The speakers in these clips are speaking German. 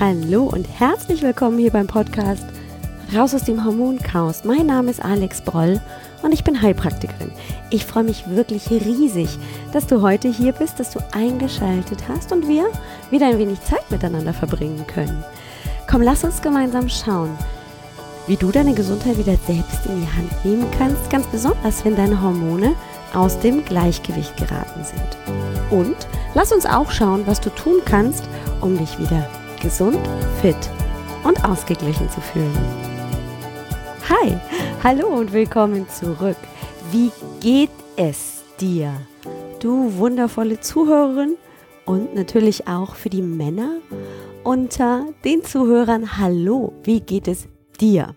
Hallo und herzlich willkommen hier beim Podcast Raus aus dem Hormonchaos. Mein Name ist Alex Broll und ich bin Heilpraktikerin. Ich freue mich wirklich riesig, dass du heute hier bist, dass du eingeschaltet hast und wir wieder ein wenig Zeit miteinander verbringen können. Komm, lass uns gemeinsam schauen, wie du deine Gesundheit wieder selbst in die Hand nehmen kannst, ganz besonders wenn deine Hormone aus dem Gleichgewicht geraten sind. Und lass uns auch schauen, was du tun kannst, um dich wieder gesund, fit und ausgeglichen zu fühlen. Hi, hallo und willkommen zurück. Wie geht es dir? Du wundervolle Zuhörerin und natürlich auch für die Männer unter den Zuhörern, hallo, wie geht es dir?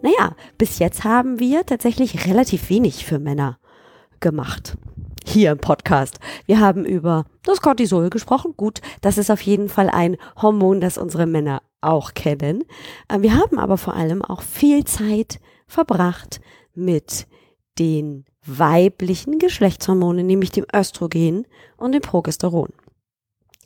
Naja, bis jetzt haben wir tatsächlich relativ wenig für Männer gemacht. Hier im Podcast. Wir haben über das Cortisol gesprochen. Gut, das ist auf jeden Fall ein Hormon, das unsere Männer auch kennen. Äh, wir haben aber vor allem auch viel Zeit verbracht mit den weiblichen Geschlechtshormonen, nämlich dem Östrogen und dem Progesteron.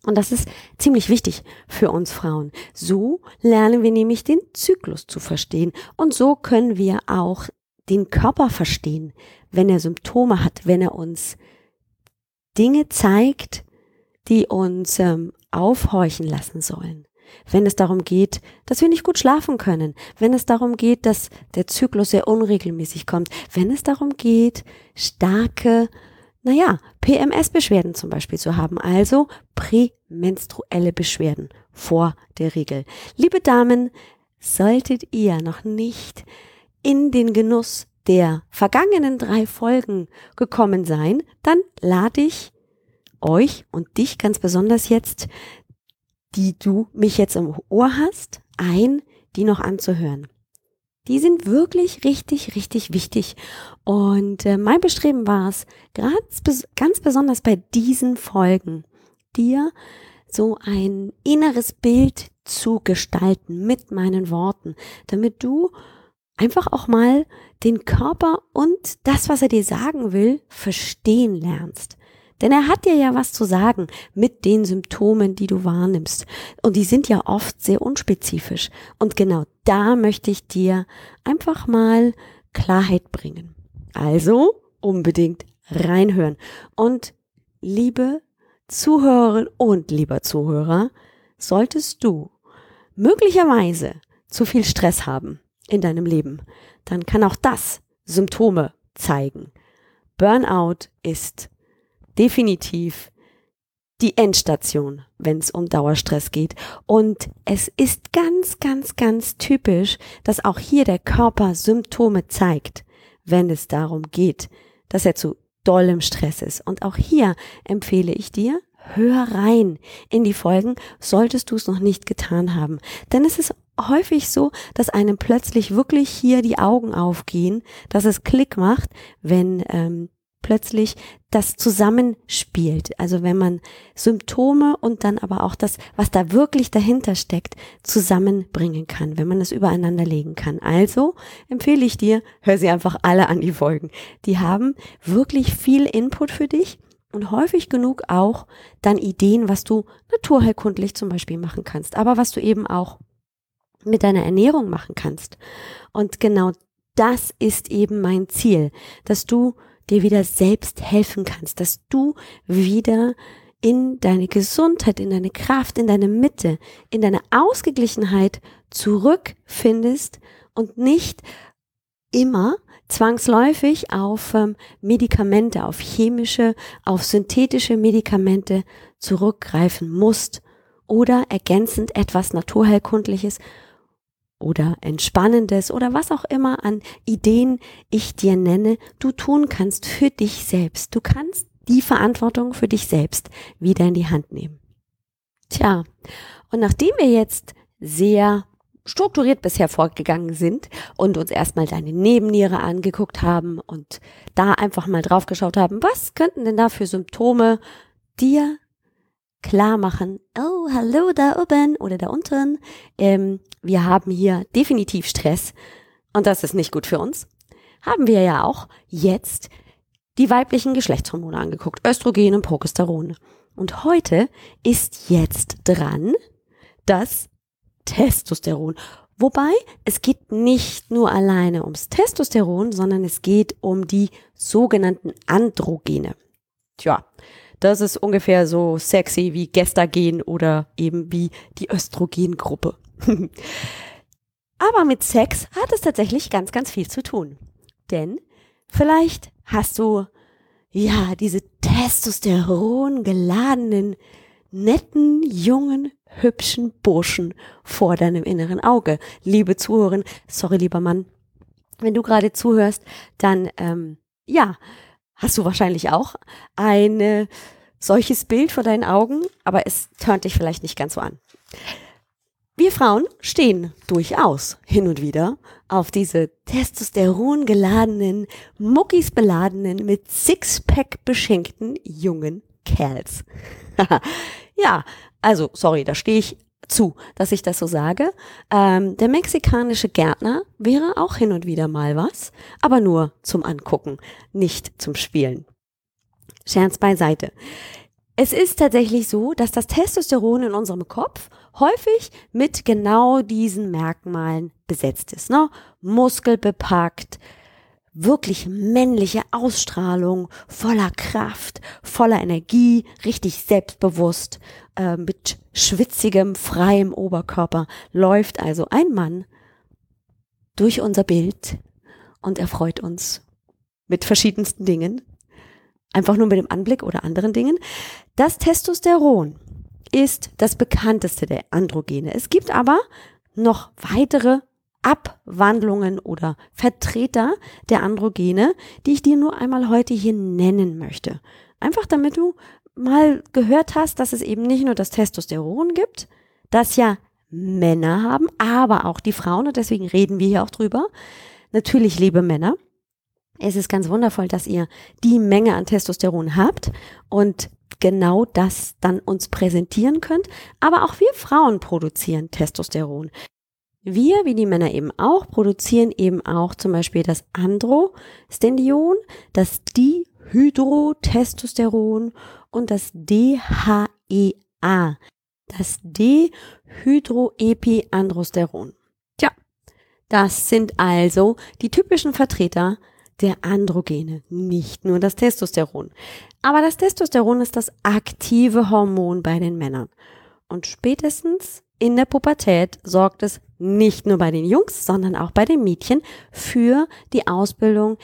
Und das ist ziemlich wichtig für uns Frauen. So lernen wir nämlich den Zyklus zu verstehen. Und so können wir auch den Körper verstehen, wenn er Symptome hat, wenn er uns Dinge zeigt, die uns ähm, aufhorchen lassen sollen. Wenn es darum geht, dass wir nicht gut schlafen können, wenn es darum geht, dass der Zyklus sehr unregelmäßig kommt, wenn es darum geht, starke naja, PMS-Beschwerden zum Beispiel zu haben, also prämenstruelle Beschwerden vor der Regel. Liebe Damen, solltet ihr noch nicht in den Genuss der vergangenen drei Folgen gekommen sein, dann lade ich euch und dich ganz besonders jetzt, die du mich jetzt im Ohr hast, ein, die noch anzuhören. Die sind wirklich richtig, richtig wichtig. Und äh, mein Bestreben war es, ganz, ganz besonders bei diesen Folgen, dir so ein inneres Bild zu gestalten mit meinen Worten, damit du einfach auch mal den Körper und das, was er dir sagen will, verstehen lernst. Denn er hat dir ja was zu sagen mit den Symptomen, die du wahrnimmst. Und die sind ja oft sehr unspezifisch. Und genau da möchte ich dir einfach mal Klarheit bringen. Also unbedingt reinhören. Und liebe Zuhörerin und lieber Zuhörer, solltest du möglicherweise zu viel Stress haben in deinem Leben, dann kann auch das Symptome zeigen. Burnout ist definitiv die Endstation, wenn es um Dauerstress geht. Und es ist ganz, ganz, ganz typisch, dass auch hier der Körper Symptome zeigt, wenn es darum geht, dass er zu dollem Stress ist. Und auch hier empfehle ich dir, hör rein in die Folgen, solltest du es noch nicht getan haben. Denn es ist häufig so, dass einem plötzlich wirklich hier die Augen aufgehen, dass es Klick macht, wenn ähm, plötzlich das zusammenspielt. Also wenn man Symptome und dann aber auch das, was da wirklich dahinter steckt, zusammenbringen kann, wenn man es übereinander legen kann. Also empfehle ich dir, hör sie einfach alle an die Folgen. Die haben wirklich viel Input für dich und häufig genug auch dann Ideen, was du naturheilkundlich zum Beispiel machen kannst, aber was du eben auch mit deiner Ernährung machen kannst. Und genau das ist eben mein Ziel, dass du dir wieder selbst helfen kannst, dass du wieder in deine Gesundheit, in deine Kraft, in deine Mitte, in deine Ausgeglichenheit zurückfindest und nicht immer zwangsläufig auf ähm, Medikamente, auf chemische, auf synthetische Medikamente zurückgreifen musst oder ergänzend etwas Naturheilkundliches oder Entspannendes oder was auch immer an Ideen ich dir nenne, du tun kannst für dich selbst. Du kannst die Verantwortung für dich selbst wieder in die Hand nehmen. Tja, und nachdem wir jetzt sehr strukturiert bisher vorgegangen sind und uns erstmal deine Nebenniere angeguckt haben und da einfach mal drauf geschaut haben, was könnten denn da für Symptome dir klar machen, oh, hallo da oben oder da unten, ähm, wir haben hier definitiv Stress und das ist nicht gut für uns, haben wir ja auch jetzt die weiblichen Geschlechtshormone angeguckt, Östrogen und Progesteron. Und heute ist jetzt dran das Testosteron. Wobei es geht nicht nur alleine ums Testosteron, sondern es geht um die sogenannten Androgene. Tja, das ist ungefähr so sexy wie Gestagen oder eben wie die Östrogengruppe. Aber mit Sex hat es tatsächlich ganz, ganz viel zu tun. Denn vielleicht hast du ja diese Testosteron geladenen, netten, jungen, hübschen Burschen vor deinem inneren Auge. Liebe Zuhörerin, sorry lieber Mann, wenn du gerade zuhörst, dann ähm, ja, hast du wahrscheinlich auch ein äh, solches Bild vor deinen Augen, aber es turnt dich vielleicht nicht ganz so an. Wir Frauen stehen durchaus hin und wieder auf diese Testosteron geladenen, Muckis beladenen, mit Sixpack beschenkten jungen Kerls. ja, also sorry, da stehe ich zu, dass ich das so sage. Ähm, der mexikanische Gärtner wäre auch hin und wieder mal was, aber nur zum Angucken, nicht zum Spielen. Scherz beiseite. Es ist tatsächlich so, dass das Testosteron in unserem Kopf häufig mit genau diesen Merkmalen besetzt ist. Ne? Muskelbepackt, wirklich männliche Ausstrahlung, voller Kraft, voller Energie, richtig selbstbewusst, äh, mit schwitzigem, freiem Oberkörper läuft also ein Mann durch unser Bild und erfreut uns mit verschiedensten Dingen, einfach nur mit dem Anblick oder anderen Dingen. Das Testosteron ist das bekannteste der Androgene. Es gibt aber noch weitere Abwandlungen oder Vertreter der Androgene, die ich dir nur einmal heute hier nennen möchte. Einfach damit du mal gehört hast, dass es eben nicht nur das Testosteron gibt, das ja Männer haben, aber auch die Frauen und deswegen reden wir hier auch drüber. Natürlich, liebe Männer, es ist ganz wundervoll, dass ihr die Menge an Testosteron habt und genau das dann uns präsentieren könnt. Aber auch wir Frauen produzieren Testosteron. Wir, wie die Männer eben auch, produzieren eben auch zum Beispiel das Androstendion, das Dihydrotestosteron und das DHEA, das Dehydroepiandrosteron. Tja, das sind also die typischen Vertreter der Androgene, nicht nur das Testosteron. Aber das Testosteron ist das aktive Hormon bei den Männern. Und spätestens in der Pubertät sorgt es nicht nur bei den Jungs, sondern auch bei den Mädchen für die Ausbildung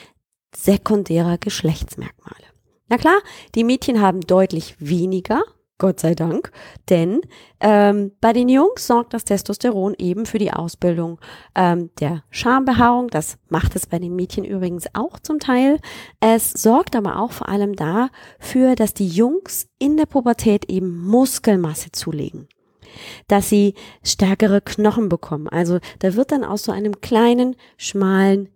sekundärer Geschlechtsmerkmale. Na klar, die Mädchen haben deutlich weniger Gott sei Dank. Denn ähm, bei den Jungs sorgt das Testosteron eben für die Ausbildung ähm, der Schambehaarung. Das macht es bei den Mädchen übrigens auch zum Teil. Es sorgt aber auch vor allem dafür, dass die Jungs in der Pubertät eben Muskelmasse zulegen dass sie stärkere Knochen bekommen. Also da wird dann aus so einem kleinen, schmalen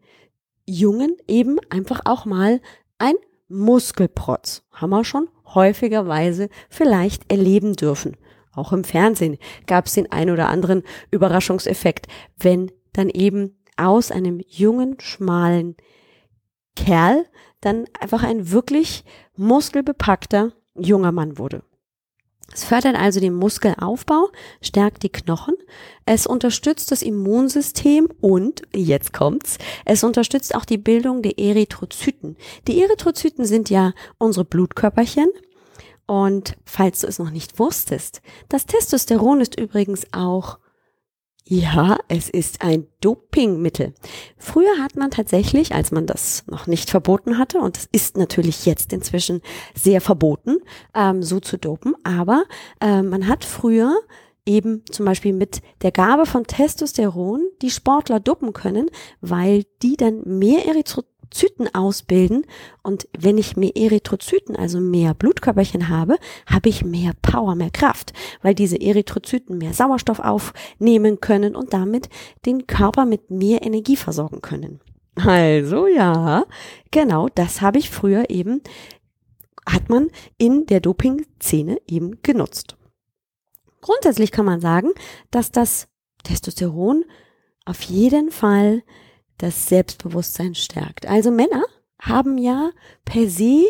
Jungen eben einfach auch mal ein Muskelprotz. Haben wir schon häufigerweise vielleicht erleben dürfen. Auch im Fernsehen gab es den ein oder anderen Überraschungseffekt, wenn dann eben aus einem jungen, schmalen Kerl dann einfach ein wirklich muskelbepackter junger Mann wurde. Es fördert also den Muskelaufbau, stärkt die Knochen, es unterstützt das Immunsystem und, jetzt kommt's, es unterstützt auch die Bildung der Erythrozyten. Die Erythrozyten sind ja unsere Blutkörperchen. Und falls du es noch nicht wusstest, das Testosteron ist übrigens auch ja, es ist ein Dopingmittel. Früher hat man tatsächlich, als man das noch nicht verboten hatte, und es ist natürlich jetzt inzwischen sehr verboten, ähm, so zu dopen, aber äh, man hat früher eben zum Beispiel mit der Gabe von Testosteron die Sportler dopen können, weil die dann mehr Erythrozyten Erythrozyten ausbilden. Und wenn ich mehr Erythrozyten, also mehr Blutkörperchen habe, habe ich mehr Power, mehr Kraft, weil diese Erythrozyten mehr Sauerstoff aufnehmen können und damit den Körper mit mehr Energie versorgen können. Also ja, genau, das habe ich früher eben, hat man in der Doping-Szene eben genutzt. Grundsätzlich kann man sagen, dass das Testosteron auf jeden Fall das Selbstbewusstsein stärkt. Also Männer haben ja per se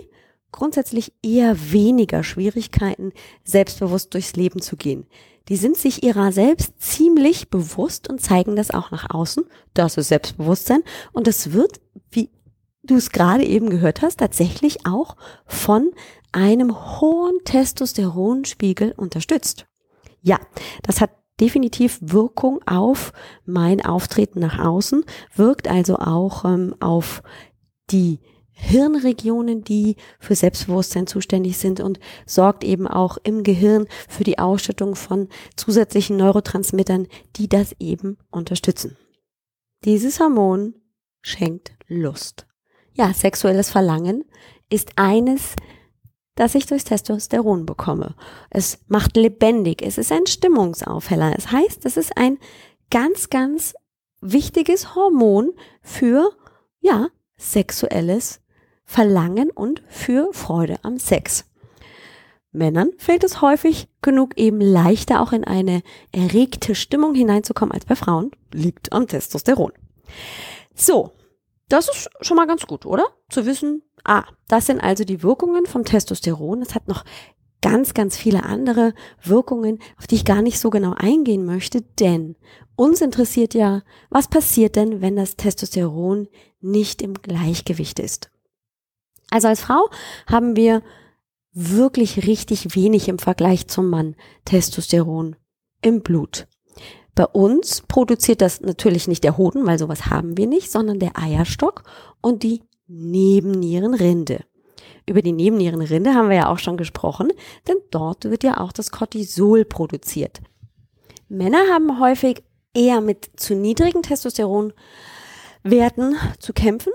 grundsätzlich eher weniger Schwierigkeiten, selbstbewusst durchs Leben zu gehen. Die sind sich ihrer selbst ziemlich bewusst und zeigen das auch nach außen. Das ist Selbstbewusstsein. Und es wird, wie du es gerade eben gehört hast, tatsächlich auch von einem hohen Testosteronspiegel unterstützt. Ja, das hat definitiv Wirkung auf mein Auftreten nach außen, wirkt also auch ähm, auf die Hirnregionen, die für Selbstbewusstsein zuständig sind und sorgt eben auch im Gehirn für die Ausschüttung von zusätzlichen Neurotransmittern, die das eben unterstützen. Dieses Hormon schenkt Lust. Ja, sexuelles Verlangen ist eines, das ich durchs Testosteron bekomme. Es macht lebendig, es ist ein Stimmungsaufheller. Es heißt, es ist ein ganz, ganz wichtiges Hormon für, ja, sexuelles Verlangen und für Freude am Sex. Männern fällt es häufig genug eben leichter auch in eine erregte Stimmung hineinzukommen als bei Frauen. Liegt am Testosteron. So, das ist schon mal ganz gut, oder? Zu wissen, ah, das sind also die Wirkungen vom Testosteron. Es hat noch ganz, ganz viele andere Wirkungen, auf die ich gar nicht so genau eingehen möchte, denn uns interessiert ja, was passiert denn, wenn das Testosteron nicht im Gleichgewicht ist. Also als Frau haben wir wirklich richtig wenig im Vergleich zum Mann Testosteron im Blut. Bei uns produziert das natürlich nicht der Hoden, weil sowas haben wir nicht, sondern der Eierstock und die Nebennierenrinde. Über die Nebennierenrinde haben wir ja auch schon gesprochen, denn dort wird ja auch das Cortisol produziert. Männer haben häufig eher mit zu niedrigen Testosteronwerten zu kämpfen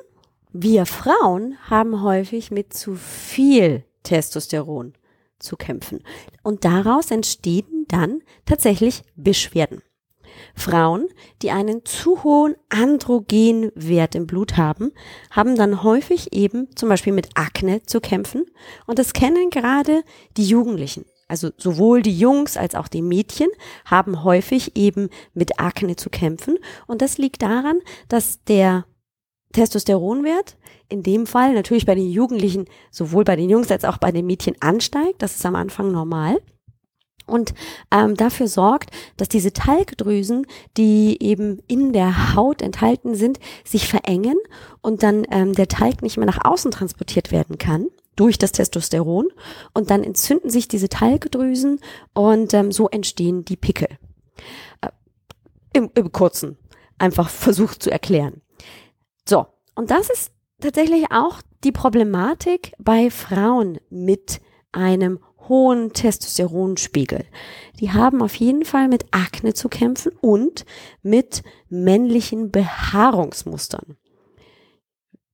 wir Frauen haben häufig mit zu viel Testosteron zu kämpfen. Und daraus entstehen dann tatsächlich Beschwerden. Frauen, die einen zu hohen Androgenwert im Blut haben, haben dann häufig eben zum Beispiel mit Akne zu kämpfen. Und das kennen gerade die Jugendlichen. Also sowohl die Jungs als auch die Mädchen haben häufig eben mit Akne zu kämpfen. Und das liegt daran, dass der Testosteronwert in dem Fall natürlich bei den Jugendlichen, sowohl bei den Jungs als auch bei den Mädchen ansteigt. Das ist am Anfang normal. Und ähm, dafür sorgt, dass diese Talgdrüsen, die eben in der Haut enthalten sind, sich verengen und dann ähm, der Talg nicht mehr nach außen transportiert werden kann durch das Testosteron. Und dann entzünden sich diese Talgdrüsen und ähm, so entstehen die Pickel. Äh, im, Im Kurzen einfach versucht zu erklären. So, und das ist tatsächlich auch die Problematik bei Frauen mit einem hohen Testosteronspiegel. Die haben auf jeden Fall mit Akne zu kämpfen und mit männlichen Behaarungsmustern.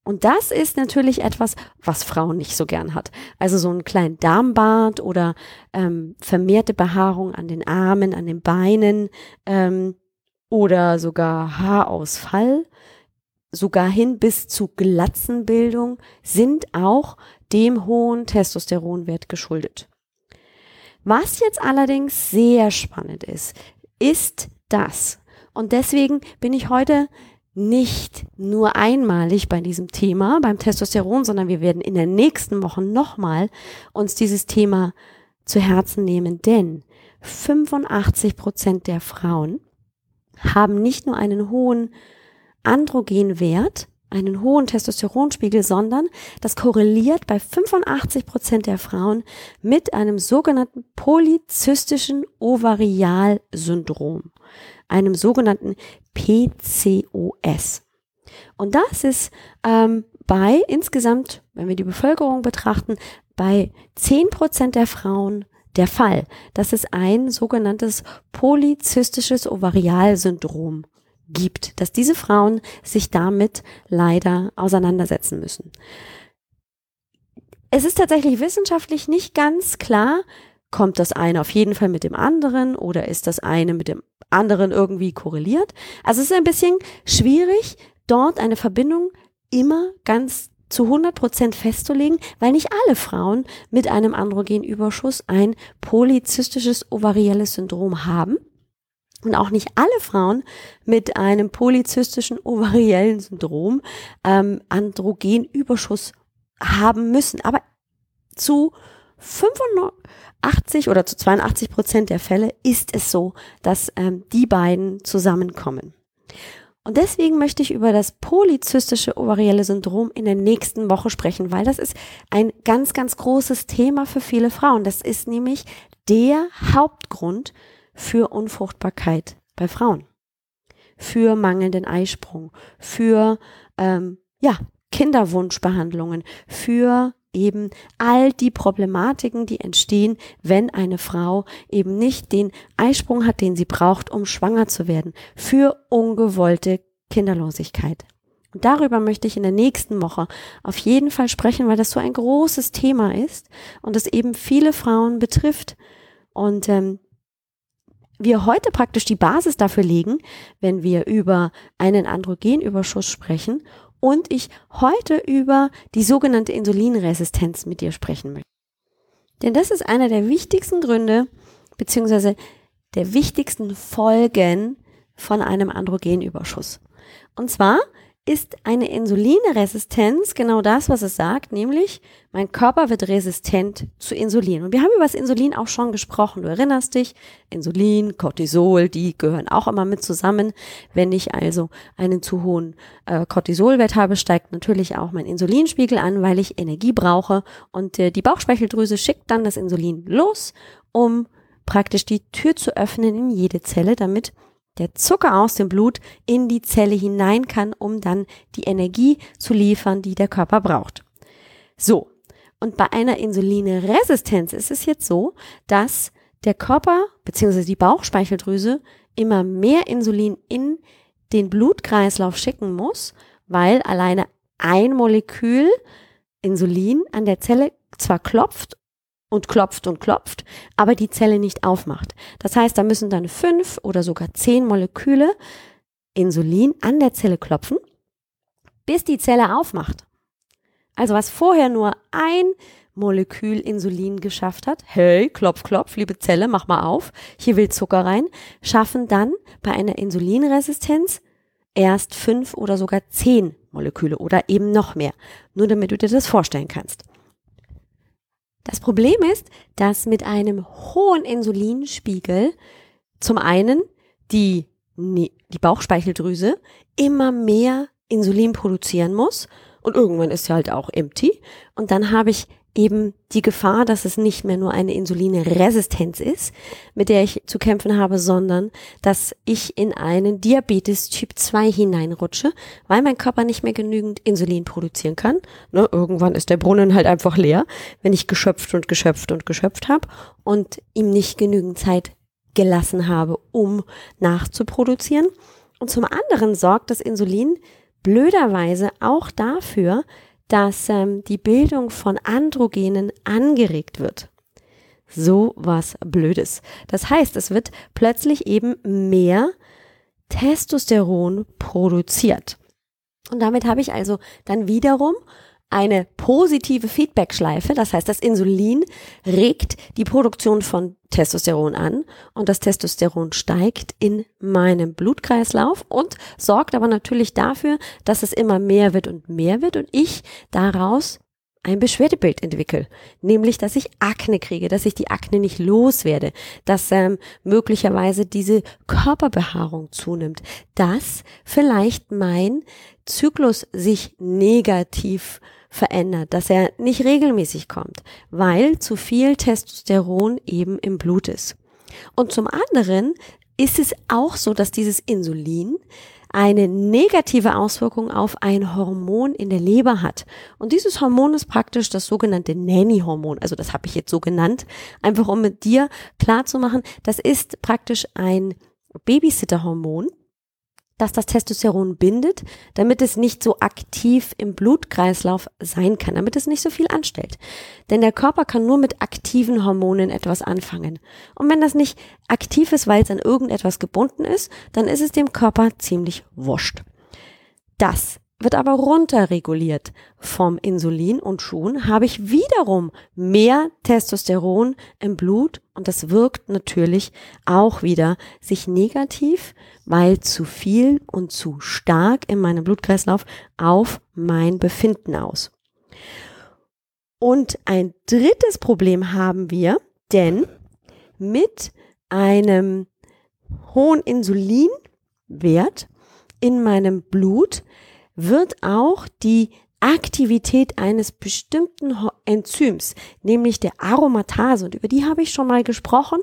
Und das ist natürlich etwas, was Frauen nicht so gern hat. Also so einen kleinen Darmbart oder ähm, vermehrte Behaarung an den Armen, an den Beinen ähm, oder sogar Haarausfall sogar hin bis zu Glatzenbildung sind auch dem hohen Testosteronwert geschuldet. Was jetzt allerdings sehr spannend ist, ist das. Und deswegen bin ich heute nicht nur einmalig bei diesem Thema, beim Testosteron, sondern wir werden in der nächsten Woche nochmal uns dieses Thema zu Herzen nehmen, denn 85 Prozent der Frauen haben nicht nur einen hohen Androgenwert, einen hohen Testosteronspiegel, sondern das korreliert bei 85 Prozent der Frauen mit einem sogenannten polyzystischen Ovarialsyndrom, einem sogenannten PCOS. Und das ist ähm, bei insgesamt, wenn wir die Bevölkerung betrachten, bei 10 Prozent der Frauen der Fall, dass es ein sogenanntes polyzystisches Ovarialsyndrom gibt, dass diese Frauen sich damit leider auseinandersetzen müssen. Es ist tatsächlich wissenschaftlich nicht ganz klar, kommt das eine auf jeden Fall mit dem anderen oder ist das eine mit dem anderen irgendwie korreliert. Also es ist ein bisschen schwierig, dort eine Verbindung immer ganz zu 100 Prozent festzulegen, weil nicht alle Frauen mit einem Androgenüberschuss ein polyzystisches ovarielles Syndrom haben und auch nicht alle Frauen mit einem polyzystischen ovariellen Syndrom ähm, Androgenüberschuss haben müssen. Aber zu 85 oder zu 82 Prozent der Fälle ist es so, dass ähm, die beiden zusammenkommen. Und deswegen möchte ich über das polyzystische ovarielle Syndrom in der nächsten Woche sprechen, weil das ist ein ganz, ganz großes Thema für viele Frauen. Das ist nämlich der Hauptgrund für Unfruchtbarkeit bei Frauen, für mangelnden Eisprung, für ähm, ja Kinderwunschbehandlungen, für eben all die Problematiken, die entstehen, wenn eine Frau eben nicht den Eisprung hat, den sie braucht, um schwanger zu werden, für ungewollte Kinderlosigkeit. Und darüber möchte ich in der nächsten Woche auf jeden Fall sprechen, weil das so ein großes Thema ist und es eben viele Frauen betrifft. Und ähm, wir heute praktisch die Basis dafür legen, wenn wir über einen Androgenüberschuss sprechen und ich heute über die sogenannte Insulinresistenz mit dir sprechen möchte. Denn das ist einer der wichtigsten Gründe beziehungsweise der wichtigsten Folgen von einem Androgenüberschuss. Und zwar ist eine Insulinresistenz genau das, was es sagt, nämlich mein Körper wird resistent zu Insulin. Und wir haben über das Insulin auch schon gesprochen. Du erinnerst dich, Insulin, Cortisol, die gehören auch immer mit zusammen. Wenn ich also einen zu hohen äh, Cortisolwert habe, steigt natürlich auch mein Insulinspiegel an, weil ich Energie brauche. Und äh, die Bauchspeicheldrüse schickt dann das Insulin los, um praktisch die Tür zu öffnen in jede Zelle, damit der Zucker aus dem Blut in die Zelle hinein kann, um dann die Energie zu liefern, die der Körper braucht. So. Und bei einer Insulinresistenz ist es jetzt so, dass der Körper bzw. die Bauchspeicheldrüse immer mehr Insulin in den Blutkreislauf schicken muss, weil alleine ein Molekül Insulin an der Zelle zwar klopft und klopft und klopft, aber die Zelle nicht aufmacht. Das heißt, da müssen dann fünf oder sogar zehn Moleküle Insulin an der Zelle klopfen, bis die Zelle aufmacht. Also was vorher nur ein Molekül Insulin geschafft hat, hey, klopf, klopf, liebe Zelle, mach mal auf, hier will Zucker rein, schaffen dann bei einer Insulinresistenz erst fünf oder sogar zehn Moleküle oder eben noch mehr. Nur damit du dir das vorstellen kannst. Das Problem ist, dass mit einem hohen Insulinspiegel zum einen die, die Bauchspeicheldrüse immer mehr Insulin produzieren muss und irgendwann ist sie halt auch empty. Und dann habe ich eben die Gefahr, dass es nicht mehr nur eine Insulinresistenz ist, mit der ich zu kämpfen habe, sondern dass ich in einen Diabetes Typ 2 hineinrutsche, weil mein Körper nicht mehr genügend Insulin produzieren kann. Ne, irgendwann ist der Brunnen halt einfach leer, wenn ich geschöpft und geschöpft und geschöpft habe und ihm nicht genügend Zeit gelassen habe, um nachzuproduzieren. Und zum anderen sorgt das Insulin blöderweise auch dafür, dass ähm, die Bildung von Androgenen angeregt wird. So was Blödes. Das heißt, es wird plötzlich eben mehr Testosteron produziert. Und damit habe ich also dann wiederum eine positive Feedback-Schleife. Das heißt, das Insulin regt die Produktion von Testosteron an und das Testosteron steigt in meinem Blutkreislauf und sorgt aber natürlich dafür, dass es immer mehr wird und mehr wird und ich daraus ein Beschwerdebild entwickle, nämlich dass ich Akne kriege, dass ich die Akne nicht loswerde, dass ähm, möglicherweise diese Körperbehaarung zunimmt, dass vielleicht mein Zyklus sich negativ verändert, dass er nicht regelmäßig kommt, weil zu viel Testosteron eben im Blut ist. Und zum anderen ist es auch so, dass dieses Insulin eine negative Auswirkung auf ein Hormon in der Leber hat. Und dieses Hormon ist praktisch das sogenannte Nanny-Hormon. Also das habe ich jetzt so genannt, einfach um mit dir klar zu machen, das ist praktisch ein Babysitter-Hormon dass das Testosteron bindet, damit es nicht so aktiv im Blutkreislauf sein kann, damit es nicht so viel anstellt. Denn der Körper kann nur mit aktiven Hormonen etwas anfangen. Und wenn das nicht aktiv ist, weil es an irgendetwas gebunden ist, dann ist es dem Körper ziemlich wurscht. Das wird aber runterreguliert vom Insulin und schon habe ich wiederum mehr Testosteron im Blut und das wirkt natürlich auch wieder sich negativ, weil zu viel und zu stark in meinem Blutkreislauf auf mein Befinden aus. Und ein drittes Problem haben wir, denn mit einem hohen Insulinwert in meinem Blut wird auch die Aktivität eines bestimmten Enzyms, nämlich der Aromatase, und über die habe ich schon mal gesprochen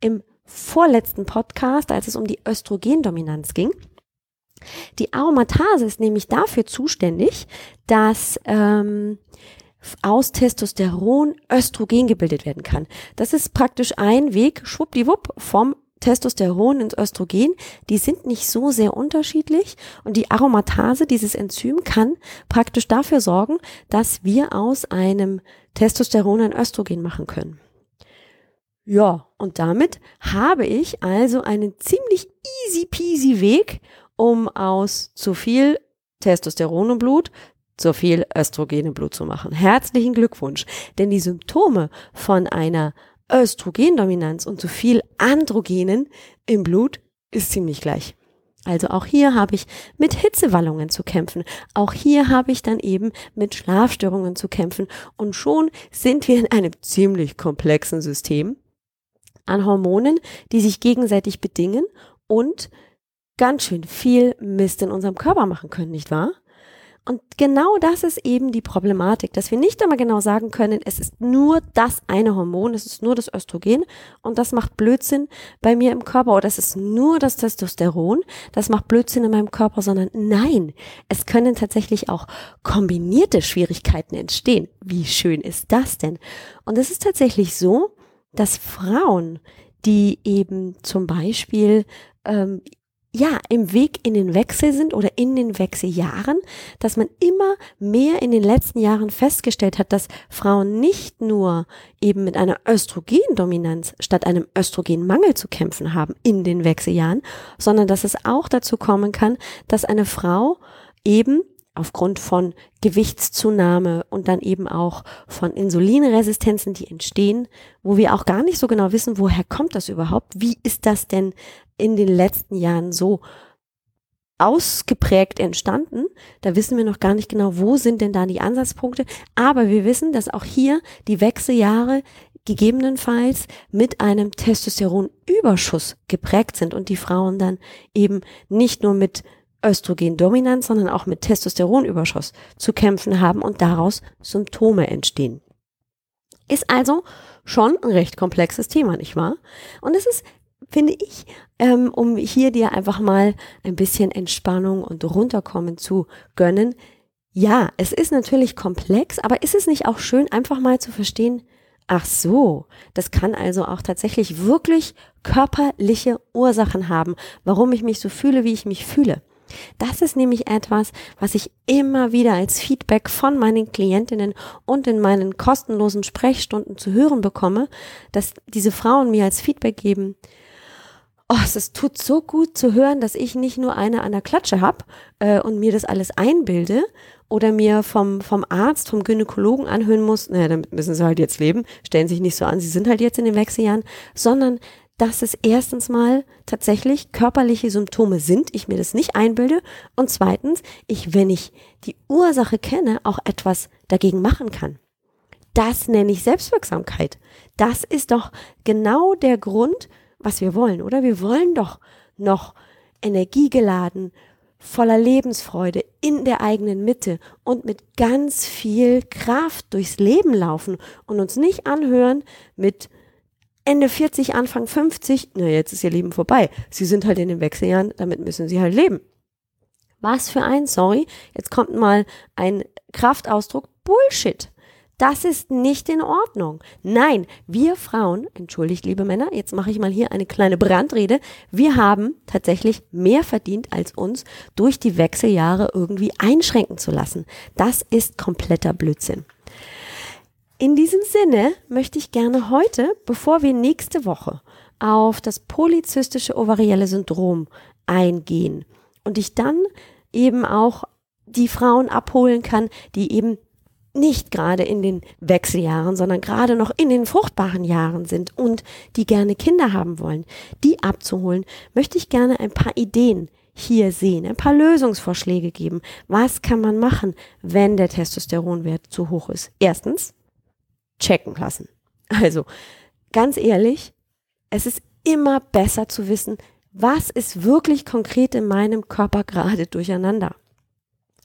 im vorletzten Podcast, als es um die Östrogendominanz ging. Die Aromatase ist nämlich dafür zuständig, dass ähm, aus Testosteron Östrogen gebildet werden kann. Das ist praktisch ein Weg, schwuppdiwupp, vom Testosteron ins Östrogen, die sind nicht so sehr unterschiedlich und die Aromatase, dieses Enzym, kann praktisch dafür sorgen, dass wir aus einem Testosteron ein Östrogen machen können. Ja, und damit habe ich also einen ziemlich easy peasy Weg, um aus zu viel Testosteron im Blut zu viel Östrogen im Blut zu machen. Herzlichen Glückwunsch, denn die Symptome von einer Östrogendominanz und zu viel Androgenen im Blut ist ziemlich gleich. Also auch hier habe ich mit Hitzewallungen zu kämpfen. Auch hier habe ich dann eben mit Schlafstörungen zu kämpfen. Und schon sind wir in einem ziemlich komplexen System an Hormonen, die sich gegenseitig bedingen und ganz schön viel Mist in unserem Körper machen können, nicht wahr? Und genau das ist eben die Problematik, dass wir nicht einmal genau sagen können, es ist nur das eine Hormon, es ist nur das Östrogen und das macht Blödsinn bei mir im Körper oder es ist nur das Testosteron, das macht Blödsinn in meinem Körper, sondern nein, es können tatsächlich auch kombinierte Schwierigkeiten entstehen. Wie schön ist das denn? Und es ist tatsächlich so, dass Frauen, die eben zum Beispiel ähm, ja, im Weg in den Wechsel sind oder in den Wechseljahren, dass man immer mehr in den letzten Jahren festgestellt hat, dass Frauen nicht nur eben mit einer Östrogendominanz statt einem Östrogenmangel zu kämpfen haben in den Wechseljahren, sondern dass es auch dazu kommen kann, dass eine Frau eben aufgrund von Gewichtszunahme und dann eben auch von Insulinresistenzen, die entstehen, wo wir auch gar nicht so genau wissen, woher kommt das überhaupt? Wie ist das denn in den letzten Jahren so ausgeprägt entstanden. Da wissen wir noch gar nicht genau, wo sind denn da die Ansatzpunkte. Aber wir wissen, dass auch hier die Wechseljahre gegebenenfalls mit einem Testosteronüberschuss geprägt sind und die Frauen dann eben nicht nur mit Östrogendominanz, sondern auch mit Testosteronüberschuss zu kämpfen haben und daraus Symptome entstehen. Ist also schon ein recht komplexes Thema, nicht wahr? Und es ist, finde ich, ähm, um hier dir einfach mal ein bisschen Entspannung und runterkommen zu gönnen. Ja, es ist natürlich komplex, aber ist es nicht auch schön, einfach mal zu verstehen, ach so, das kann also auch tatsächlich wirklich körperliche Ursachen haben, warum ich mich so fühle, wie ich mich fühle. Das ist nämlich etwas, was ich immer wieder als Feedback von meinen Klientinnen und in meinen kostenlosen Sprechstunden zu hören bekomme, dass diese Frauen mir als Feedback geben, oh, es tut so gut zu hören, dass ich nicht nur eine an der Klatsche habe äh, und mir das alles einbilde oder mir vom, vom Arzt, vom Gynäkologen anhören muss, naja, damit müssen sie halt jetzt leben, stellen sich nicht so an, sie sind halt jetzt in den Wechseljahren, sondern dass es erstens mal tatsächlich körperliche Symptome sind, ich mir das nicht einbilde und zweitens, ich, wenn ich die Ursache kenne, auch etwas dagegen machen kann. Das nenne ich Selbstwirksamkeit. Das ist doch genau der Grund, was wir wollen, oder? Wir wollen doch noch energiegeladen, voller Lebensfreude in der eigenen Mitte und mit ganz viel Kraft durchs Leben laufen und uns nicht anhören mit Ende 40, Anfang 50, na jetzt ist ihr Leben vorbei. Sie sind halt in den Wechseljahren, damit müssen sie halt leben. Was für ein, sorry, jetzt kommt mal ein Kraftausdruck, Bullshit. Das ist nicht in Ordnung. Nein, wir Frauen, entschuldigt liebe Männer, jetzt mache ich mal hier eine kleine Brandrede, wir haben tatsächlich mehr verdient, als uns durch die Wechseljahre irgendwie einschränken zu lassen. Das ist kompletter Blödsinn. In diesem Sinne möchte ich gerne heute, bevor wir nächste Woche auf das polyzystische ovarielle Syndrom eingehen und ich dann eben auch die Frauen abholen kann, die eben nicht gerade in den Wechseljahren, sondern gerade noch in den fruchtbaren Jahren sind und die gerne Kinder haben wollen, die abzuholen, möchte ich gerne ein paar Ideen hier sehen, ein paar Lösungsvorschläge geben. Was kann man machen, wenn der Testosteronwert zu hoch ist? Erstens, checken lassen. Also, ganz ehrlich, es ist immer besser zu wissen, was ist wirklich konkret in meinem Körper gerade durcheinander.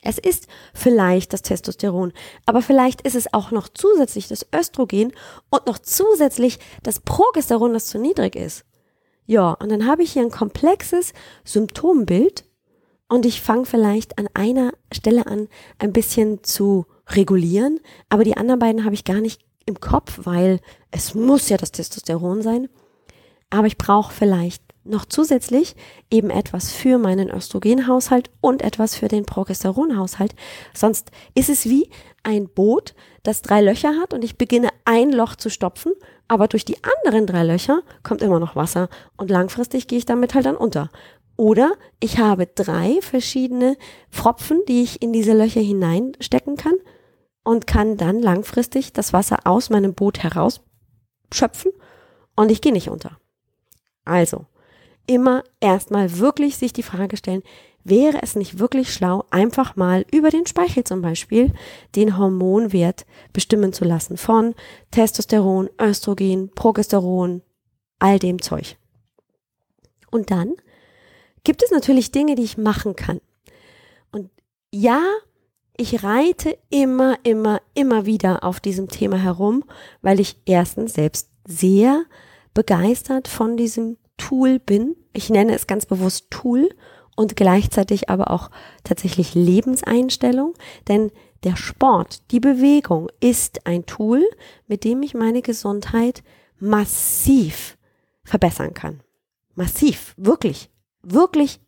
Es ist vielleicht das Testosteron, aber vielleicht ist es auch noch zusätzlich das Östrogen und noch zusätzlich das Progesteron, das zu niedrig ist. Ja, und dann habe ich hier ein komplexes Symptombild und ich fange vielleicht an einer Stelle an, ein bisschen zu regulieren, aber die anderen beiden habe ich gar nicht im Kopf, weil es muss ja das Testosteron sein. Aber ich brauche vielleicht noch zusätzlich eben etwas für meinen Östrogenhaushalt und etwas für den Progesteronhaushalt. Sonst ist es wie ein Boot, das drei Löcher hat und ich beginne ein Loch zu stopfen, aber durch die anderen drei Löcher kommt immer noch Wasser und langfristig gehe ich damit halt dann unter. Oder ich habe drei verschiedene Pfropfen, die ich in diese Löcher hineinstecken kann und kann dann langfristig das Wasser aus meinem Boot herausschöpfen und ich gehe nicht unter. Also, immer erstmal wirklich sich die Frage stellen, wäre es nicht wirklich schlau, einfach mal über den Speichel zum Beispiel den Hormonwert bestimmen zu lassen von Testosteron, Östrogen, Progesteron, all dem Zeug. Und dann gibt es natürlich Dinge, die ich machen kann. Und ja, ich reite immer, immer, immer wieder auf diesem Thema herum, weil ich erstens selbst sehr begeistert von diesem Tool bin. Ich nenne es ganz bewusst Tool und gleichzeitig aber auch tatsächlich Lebenseinstellung, denn der Sport, die Bewegung ist ein Tool, mit dem ich meine Gesundheit massiv verbessern kann. Massiv, wirklich, wirklich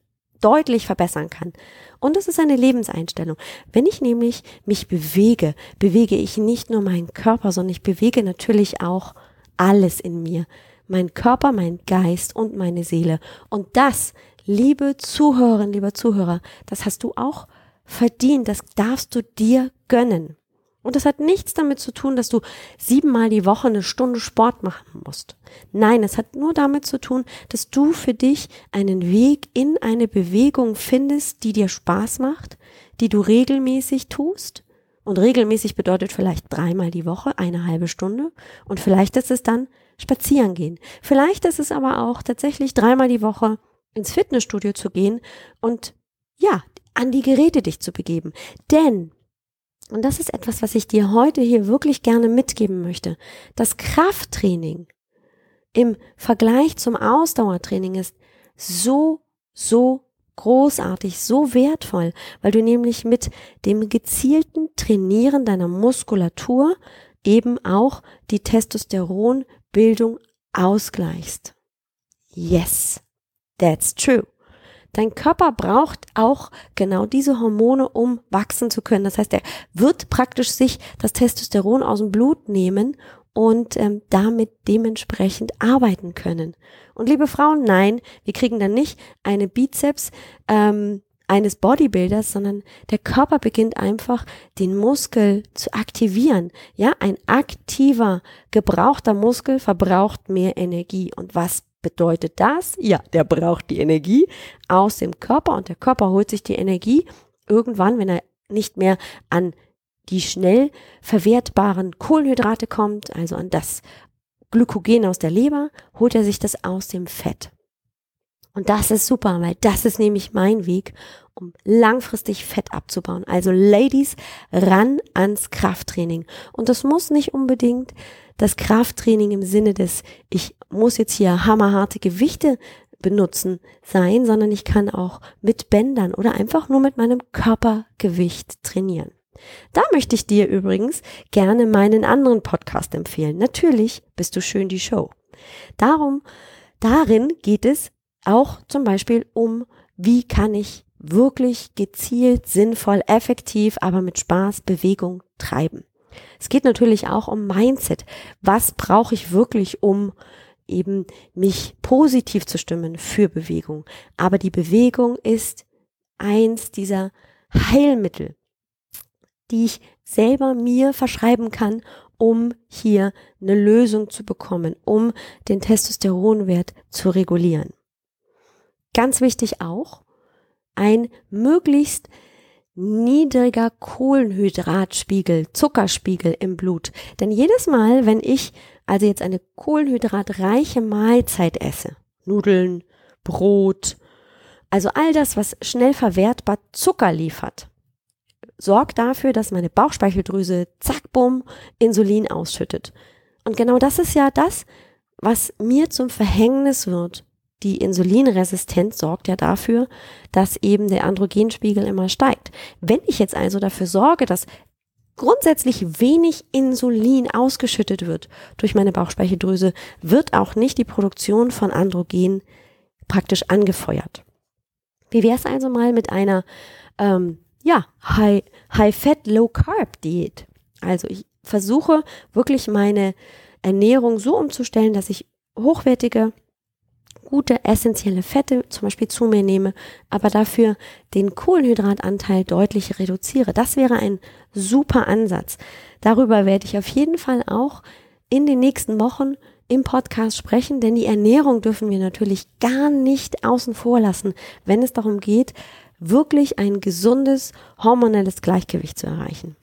deutlich verbessern kann. Und es ist eine Lebenseinstellung. Wenn ich nämlich mich bewege, bewege ich nicht nur meinen Körper, sondern ich bewege natürlich auch alles in mir mein Körper, mein Geist und meine Seele. Und das, liebe Zuhörerinnen, lieber Zuhörer, das hast du auch verdient, das darfst du dir gönnen. Und das hat nichts damit zu tun, dass du siebenmal die Woche eine Stunde Sport machen musst. Nein, es hat nur damit zu tun, dass du für dich einen Weg in eine Bewegung findest, die dir Spaß macht, die du regelmäßig tust. Und regelmäßig bedeutet vielleicht dreimal die Woche, eine halbe Stunde. Und vielleicht ist es dann spazieren gehen. Vielleicht ist es aber auch tatsächlich dreimal die Woche ins Fitnessstudio zu gehen und ja, an die Geräte dich zu begeben. Denn, und das ist etwas, was ich dir heute hier wirklich gerne mitgeben möchte, das Krafttraining im Vergleich zum Ausdauertraining ist so, so großartig, so wertvoll, weil du nämlich mit dem gezielten Trainieren deiner Muskulatur eben auch die Testosteron Bildung ausgleichst. Yes, that's true. Dein Körper braucht auch genau diese Hormone, um wachsen zu können. Das heißt, er wird praktisch sich das Testosteron aus dem Blut nehmen und ähm, damit dementsprechend arbeiten können. Und liebe Frauen, nein, wir kriegen dann nicht eine Bizeps ähm, eines Bodybuilders, sondern der Körper beginnt einfach den Muskel zu aktivieren. Ja, ein aktiver, gebrauchter Muskel verbraucht mehr Energie. Und was bedeutet das? Ja, der braucht die Energie aus dem Körper und der Körper holt sich die Energie irgendwann, wenn er nicht mehr an die schnell verwertbaren Kohlenhydrate kommt, also an das Glykogen aus der Leber, holt er sich das aus dem Fett. Und das ist super, weil das ist nämlich mein Weg, um langfristig Fett abzubauen. Also Ladies, ran ans Krafttraining. Und das muss nicht unbedingt das Krafttraining im Sinne des, ich muss jetzt hier hammerharte Gewichte benutzen sein, sondern ich kann auch mit Bändern oder einfach nur mit meinem Körpergewicht trainieren. Da möchte ich dir übrigens gerne meinen anderen Podcast empfehlen. Natürlich bist du schön die Show. Darum, darin geht es auch zum Beispiel um, wie kann ich wirklich gezielt, sinnvoll, effektiv, aber mit Spaß Bewegung treiben. Es geht natürlich auch um Mindset. Was brauche ich wirklich, um eben mich positiv zu stimmen für Bewegung? Aber die Bewegung ist eins dieser Heilmittel, die ich selber mir verschreiben kann, um hier eine Lösung zu bekommen, um den Testosteronwert zu regulieren. Ganz wichtig auch, ein möglichst niedriger Kohlenhydratspiegel, Zuckerspiegel im Blut. Denn jedes Mal, wenn ich also jetzt eine kohlenhydratreiche Mahlzeit esse, Nudeln, Brot, also all das, was schnell verwertbar Zucker liefert, sorgt dafür, dass meine Bauchspeicheldrüse zack, bumm, Insulin ausschüttet. Und genau das ist ja das, was mir zum Verhängnis wird. Die Insulinresistenz sorgt ja dafür, dass eben der Androgenspiegel immer steigt. Wenn ich jetzt also dafür sorge, dass grundsätzlich wenig Insulin ausgeschüttet wird durch meine Bauchspeicheldrüse, wird auch nicht die Produktion von Androgen praktisch angefeuert. Wie wäre es also mal mit einer ähm, ja, High, High Fat, Low Carb Diät? Also ich versuche wirklich meine Ernährung so umzustellen, dass ich hochwertige, gute, essentielle Fette zum Beispiel zu mir nehme, aber dafür den Kohlenhydratanteil deutlich reduziere. Das wäre ein super Ansatz. Darüber werde ich auf jeden Fall auch in den nächsten Wochen im Podcast sprechen, denn die Ernährung dürfen wir natürlich gar nicht außen vor lassen, wenn es darum geht, wirklich ein gesundes hormonelles Gleichgewicht zu erreichen.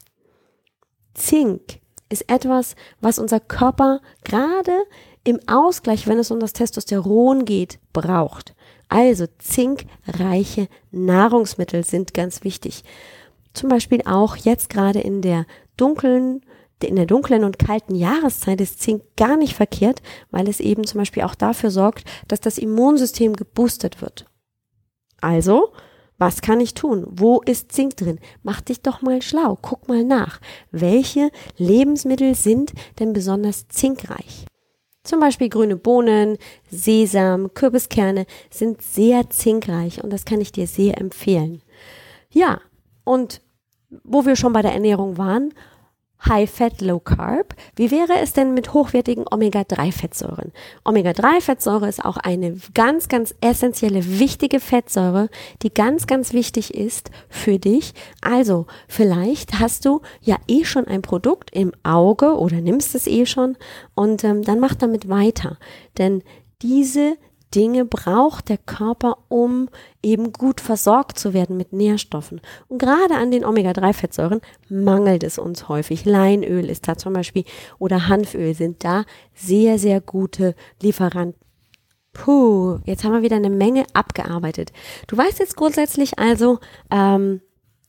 Zink ist etwas, was unser Körper gerade im Ausgleich, wenn es um das Testosteron geht, braucht. Also zinkreiche Nahrungsmittel sind ganz wichtig. Zum Beispiel auch jetzt gerade in der dunklen in der dunklen und kalten Jahreszeit ist Zink gar nicht verkehrt, weil es eben zum Beispiel auch dafür sorgt, dass das Immunsystem geboostet wird. Also was kann ich tun? Wo ist Zink drin? Mach dich doch mal schlau. Guck mal nach. Welche Lebensmittel sind denn besonders zinkreich? Zum Beispiel grüne Bohnen, Sesam, Kürbiskerne sind sehr zinkreich und das kann ich dir sehr empfehlen. Ja, und wo wir schon bei der Ernährung waren, High Fat, Low Carb. Wie wäre es denn mit hochwertigen Omega-3-Fettsäuren? Omega-3-Fettsäure ist auch eine ganz, ganz essentielle, wichtige Fettsäure, die ganz, ganz wichtig ist für dich. Also, vielleicht hast du ja eh schon ein Produkt im Auge oder nimmst es eh schon und ähm, dann mach damit weiter. Denn diese Dinge braucht der Körper, um eben gut versorgt zu werden mit Nährstoffen. Und gerade an den Omega-3-Fettsäuren mangelt es uns häufig. Leinöl ist da zum Beispiel oder Hanföl sind da sehr, sehr gute Lieferanten. Puh, jetzt haben wir wieder eine Menge abgearbeitet. Du weißt jetzt grundsätzlich also, ähm,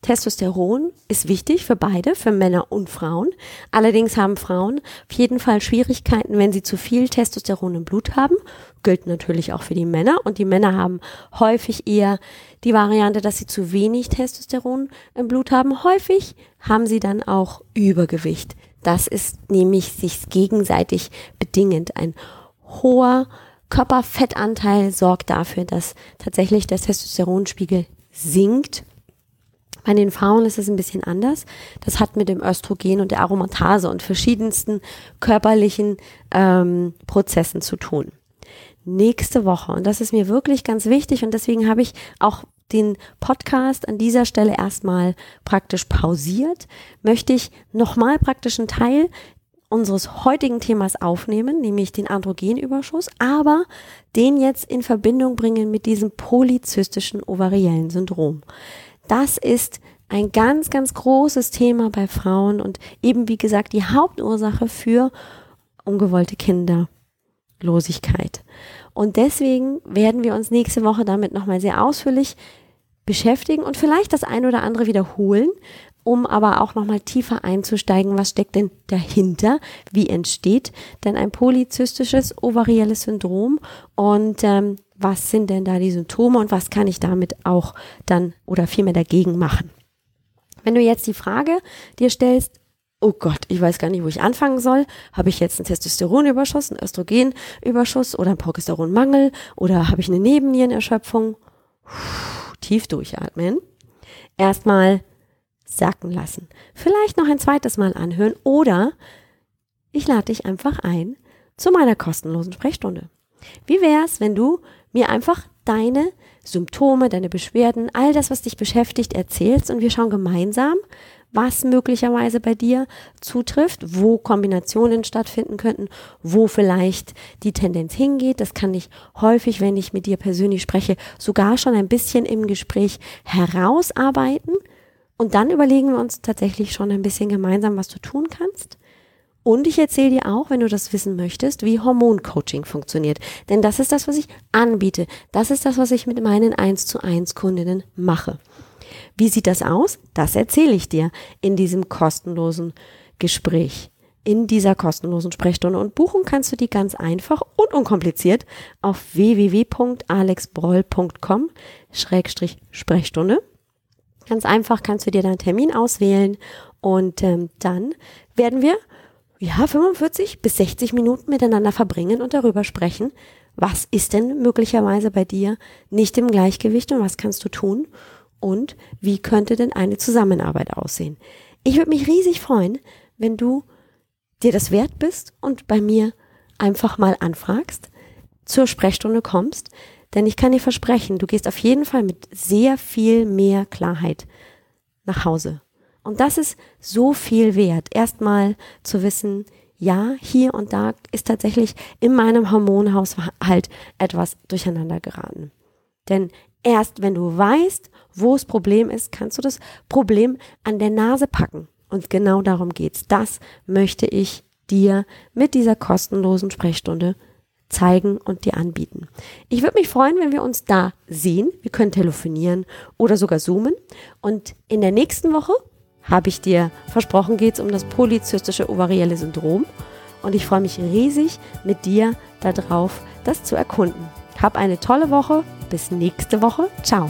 Testosteron ist wichtig für beide, für Männer und Frauen. Allerdings haben Frauen auf jeden Fall Schwierigkeiten, wenn sie zu viel Testosteron im Blut haben. Gilt natürlich auch für die Männer. Und die Männer haben häufig eher die Variante, dass sie zu wenig Testosteron im Blut haben. Häufig haben sie dann auch Übergewicht. Das ist nämlich sich gegenseitig bedingend. Ein hoher Körperfettanteil sorgt dafür, dass tatsächlich der Testosteronspiegel sinkt bei den Frauen ist es ein bisschen anders. Das hat mit dem Östrogen und der Aromatase und verschiedensten körperlichen ähm, Prozessen zu tun. Nächste Woche, und das ist mir wirklich ganz wichtig und deswegen habe ich auch den Podcast an dieser Stelle erstmal praktisch pausiert, möchte ich nochmal praktisch einen Teil unseres heutigen Themas aufnehmen, nämlich den Androgenüberschuss, aber den jetzt in Verbindung bringen mit diesem polyzystischen ovariellen Syndrom. Das ist ein ganz, ganz großes Thema bei Frauen und eben, wie gesagt, die Hauptursache für ungewollte Kinderlosigkeit. Und deswegen werden wir uns nächste Woche damit nochmal sehr ausführlich beschäftigen und vielleicht das ein oder andere wiederholen, um aber auch nochmal tiefer einzusteigen, was steckt denn dahinter, wie entsteht denn ein polyzystisches ovarielles Syndrom und ähm, was sind denn da die Symptome und was kann ich damit auch dann oder vielmehr dagegen machen. Wenn du jetzt die Frage dir stellst, oh Gott, ich weiß gar nicht, wo ich anfangen soll. Habe ich jetzt einen Testosteronüberschuss, einen Östrogenüberschuss oder einen Progesteronmangel oder habe ich eine Nebennierenerschöpfung? Tief durchatmen. Erstmal sacken lassen. Vielleicht noch ein zweites Mal anhören oder ich lade dich einfach ein zu meiner kostenlosen Sprechstunde. Wie wär's, wenn du mir einfach deine Symptome, deine Beschwerden, all das, was dich beschäftigt, erzählst und wir schauen gemeinsam, was möglicherweise bei dir zutrifft, wo Kombinationen stattfinden könnten, wo vielleicht die Tendenz hingeht. Das kann ich häufig, wenn ich mit dir persönlich spreche, sogar schon ein bisschen im Gespräch herausarbeiten Und dann überlegen wir uns tatsächlich schon ein bisschen gemeinsam, was du tun kannst. Und ich erzähle dir auch, wenn du das wissen möchtest, wie Hormoncoaching funktioniert. Denn das ist das, was ich anbiete. Das ist das, was ich mit meinen 1 zu 1 Kundinnen mache. Wie sieht das aus? Das erzähle ich dir in diesem kostenlosen Gespräch, in dieser kostenlosen Sprechstunde. Und buchen kannst du die ganz einfach und unkompliziert auf www.alexbroll.com Sprechstunde. Ganz einfach kannst du dir deinen Termin auswählen und ähm, dann werden wir ja 45 bis 60 Minuten miteinander verbringen und darüber sprechen, was ist denn möglicherweise bei dir nicht im Gleichgewicht und was kannst du tun und wie könnte denn eine Zusammenarbeit aussehen. Ich würde mich riesig freuen, wenn du dir das wert bist und bei mir einfach mal anfragst, zur Sprechstunde kommst, denn ich kann dir versprechen, du gehst auf jeden Fall mit sehr viel mehr Klarheit nach Hause. Und das ist so viel wert. Erstmal zu wissen, ja, hier und da ist tatsächlich in meinem Hormonhaushalt etwas durcheinander geraten. Denn erst wenn du weißt, wo das Problem ist, kannst du das Problem an der Nase packen. Und genau darum geht's. Das möchte ich dir mit dieser kostenlosen Sprechstunde zeigen und dir anbieten. Ich würde mich freuen, wenn wir uns da sehen. Wir können telefonieren oder sogar zoomen. Und in der nächsten Woche habe ich dir versprochen, geht es um das polyzystische ovarielle Syndrom. Und ich freue mich riesig mit dir darauf, das zu erkunden. Hab eine tolle Woche. Bis nächste Woche. Ciao.